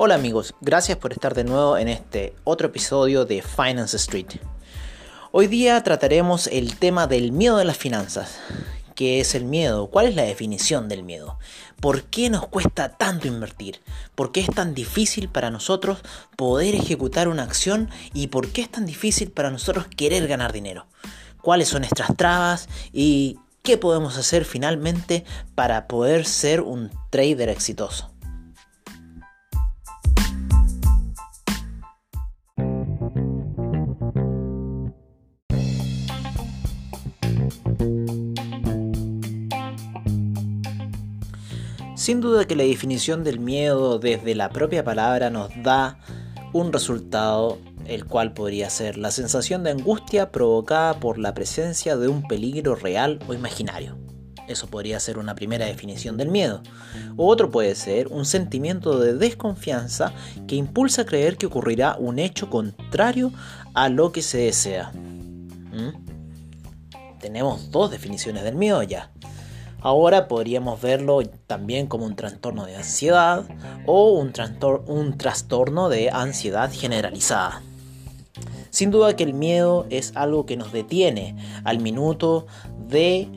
Hola amigos, gracias por estar de nuevo en este otro episodio de Finance Street. Hoy día trataremos el tema del miedo de las finanzas. ¿Qué es el miedo? ¿Cuál es la definición del miedo? ¿Por qué nos cuesta tanto invertir? ¿Por qué es tan difícil para nosotros poder ejecutar una acción? ¿Y por qué es tan difícil para nosotros querer ganar dinero? ¿Cuáles son nuestras trabas? ¿Y qué podemos hacer finalmente para poder ser un trader exitoso? Sin duda que la definición del miedo desde la propia palabra nos da un resultado el cual podría ser la sensación de angustia provocada por la presencia de un peligro real o imaginario. Eso podría ser una primera definición del miedo. O otro puede ser un sentimiento de desconfianza que impulsa a creer que ocurrirá un hecho contrario a lo que se desea. ¿Mm? Tenemos dos definiciones del miedo ya. Ahora podríamos verlo también como un trastorno de ansiedad o un, un trastorno de ansiedad generalizada. Sin duda que el miedo es algo que nos detiene al minuto de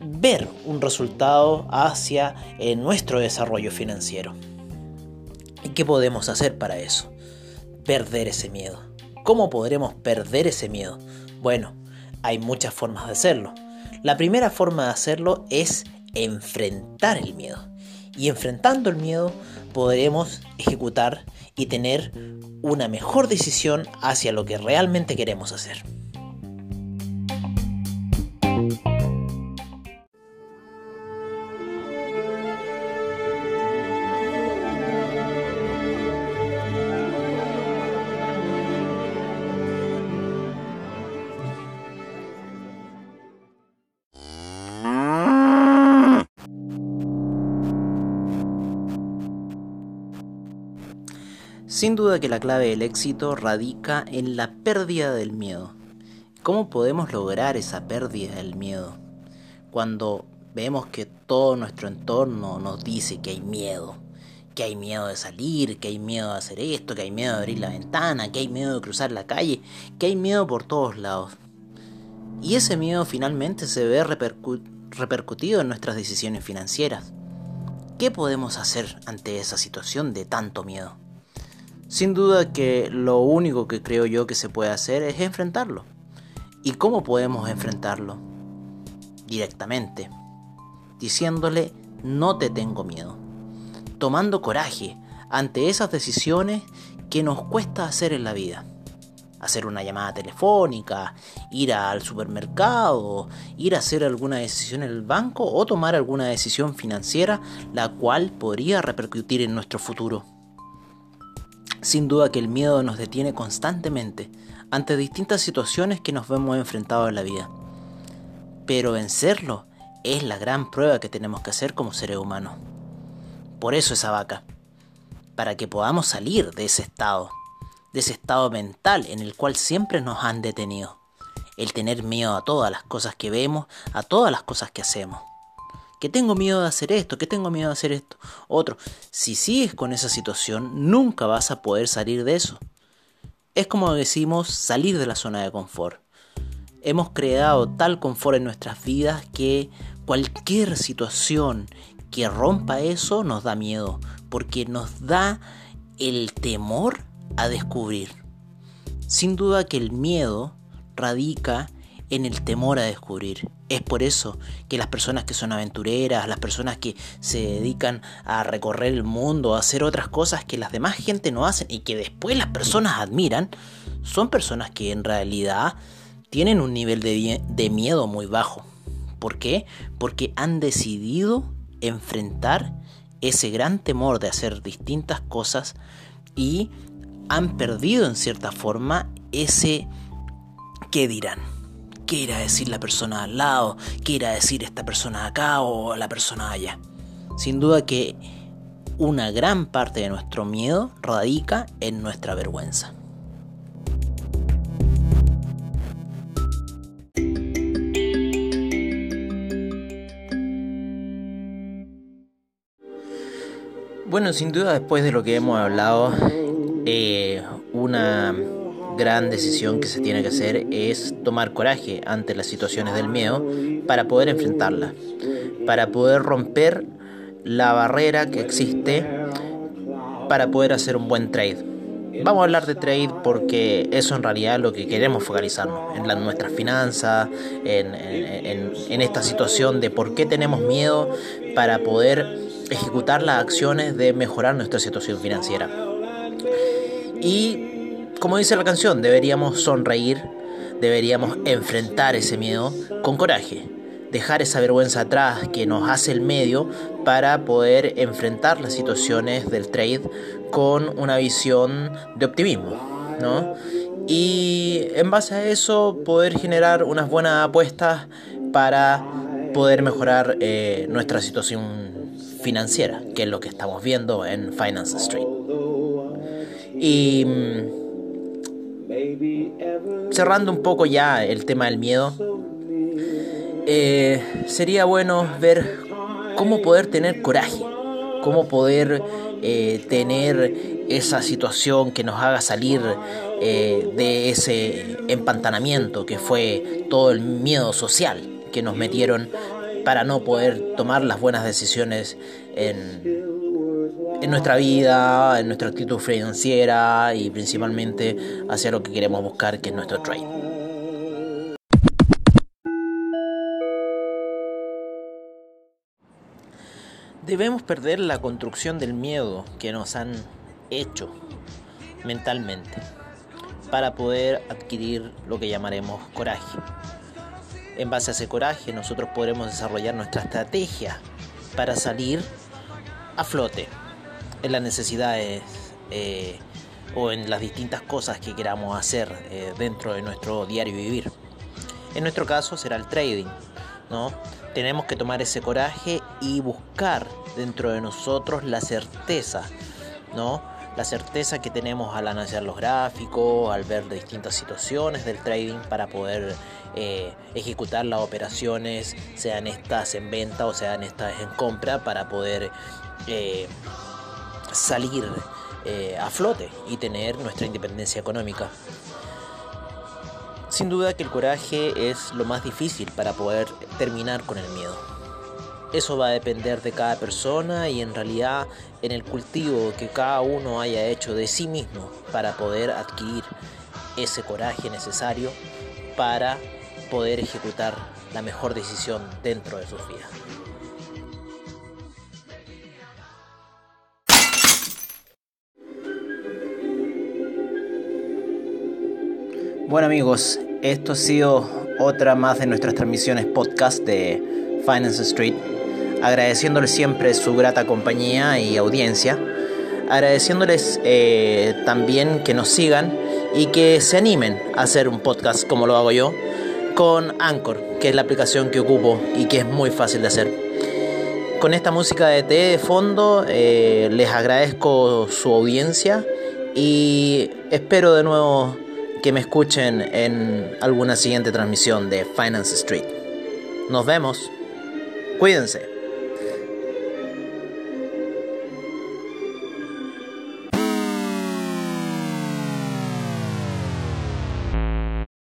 ver un resultado hacia eh, nuestro desarrollo financiero. ¿Y qué podemos hacer para eso? Perder ese miedo. ¿Cómo podremos perder ese miedo? Bueno, hay muchas formas de hacerlo. La primera forma de hacerlo es enfrentar el miedo. Y enfrentando el miedo podremos ejecutar y tener una mejor decisión hacia lo que realmente queremos hacer. Sin duda que la clave del éxito radica en la pérdida del miedo. ¿Cómo podemos lograr esa pérdida del miedo? Cuando vemos que todo nuestro entorno nos dice que hay miedo, que hay miedo de salir, que hay miedo de hacer esto, que hay miedo de abrir la ventana, que hay miedo de cruzar la calle, que hay miedo por todos lados. Y ese miedo finalmente se ve repercutido en nuestras decisiones financieras. ¿Qué podemos hacer ante esa situación de tanto miedo? Sin duda que lo único que creo yo que se puede hacer es enfrentarlo. ¿Y cómo podemos enfrentarlo? Directamente, diciéndole no te tengo miedo, tomando coraje ante esas decisiones que nos cuesta hacer en la vida. Hacer una llamada telefónica, ir al supermercado, ir a hacer alguna decisión en el banco o tomar alguna decisión financiera la cual podría repercutir en nuestro futuro. Sin duda que el miedo nos detiene constantemente ante distintas situaciones que nos vemos enfrentados en la vida. Pero vencerlo es la gran prueba que tenemos que hacer como seres humanos. Por eso esa vaca, para que podamos salir de ese estado, de ese estado mental en el cual siempre nos han detenido. El tener miedo a todas las cosas que vemos, a todas las cosas que hacemos que tengo miedo de hacer esto, que tengo miedo de hacer esto. Otro, si sigues con esa situación, nunca vas a poder salir de eso. Es como decimos, salir de la zona de confort. Hemos creado tal confort en nuestras vidas que cualquier situación que rompa eso nos da miedo, porque nos da el temor a descubrir. Sin duda que el miedo radica en el temor a descubrir. Es por eso que las personas que son aventureras, las personas que se dedican a recorrer el mundo, a hacer otras cosas que las demás gente no hacen y que después las personas admiran, son personas que en realidad tienen un nivel de, de miedo muy bajo. ¿Por qué? Porque han decidido enfrentar ese gran temor de hacer distintas cosas y han perdido en cierta forma ese qué dirán. ¿Qué decir la persona al lado? ¿Qué decir esta persona acá o la persona allá? Sin duda que una gran parte de nuestro miedo radica en nuestra vergüenza. Bueno, sin duda después de lo que hemos hablado, eh, una gran decisión que se tiene que hacer es tomar coraje ante las situaciones del miedo para poder enfrentarlas, para poder romper la barrera que existe para poder hacer un buen trade. Vamos a hablar de trade porque eso en realidad es lo que queremos focalizarnos, en nuestras finanzas, en, en esta situación de por qué tenemos miedo para poder ejecutar las acciones de mejorar nuestra situación financiera. Y como dice la canción, deberíamos sonreír, deberíamos enfrentar ese miedo con coraje, dejar esa vergüenza atrás que nos hace el medio para poder enfrentar las situaciones del trade con una visión de optimismo, ¿no? Y en base a eso poder generar unas buenas apuestas para poder mejorar eh, nuestra situación financiera, que es lo que estamos viendo en Finance Street. Y mm, cerrando un poco ya el tema del miedo, eh, sería bueno ver cómo poder tener coraje, cómo poder eh, tener esa situación que nos haga salir eh, de ese empantanamiento que fue todo el miedo social que nos metieron para no poder tomar las buenas decisiones en, en nuestra vida, en nuestra actitud financiera y principalmente hacia lo que queremos buscar, que es nuestro trade. Debemos perder la construcción del miedo que nos han hecho mentalmente para poder adquirir lo que llamaremos coraje. En base a ese coraje nosotros podremos desarrollar nuestra estrategia para salir a flote en las necesidades eh, o en las distintas cosas que queramos hacer eh, dentro de nuestro diario vivir. En nuestro caso será el trading, ¿no? Tenemos que tomar ese coraje y buscar dentro de nosotros la certeza, ¿no? la certeza que tenemos al analizar los gráficos, al ver distintas situaciones del trading para poder eh, ejecutar las operaciones, sean estas en venta o sean estas en compra, para poder salir eh, a flote y tener nuestra independencia económica. Sin duda que el coraje es lo más difícil para poder terminar con el miedo. Eso va a depender de cada persona y en realidad en el cultivo que cada uno haya hecho de sí mismo para poder adquirir ese coraje necesario para poder ejecutar la mejor decisión dentro de sus vidas. Bueno amigos, esto ha sido otra más de nuestras transmisiones podcast de Finance Street agradeciéndoles siempre su grata compañía y audiencia, agradeciéndoles eh, también que nos sigan y que se animen a hacer un podcast como lo hago yo con Anchor, que es la aplicación que ocupo y que es muy fácil de hacer. Con esta música de té de fondo eh, les agradezco su audiencia y espero de nuevo que me escuchen en alguna siguiente transmisión de Finance Street. Nos vemos. Cuídense.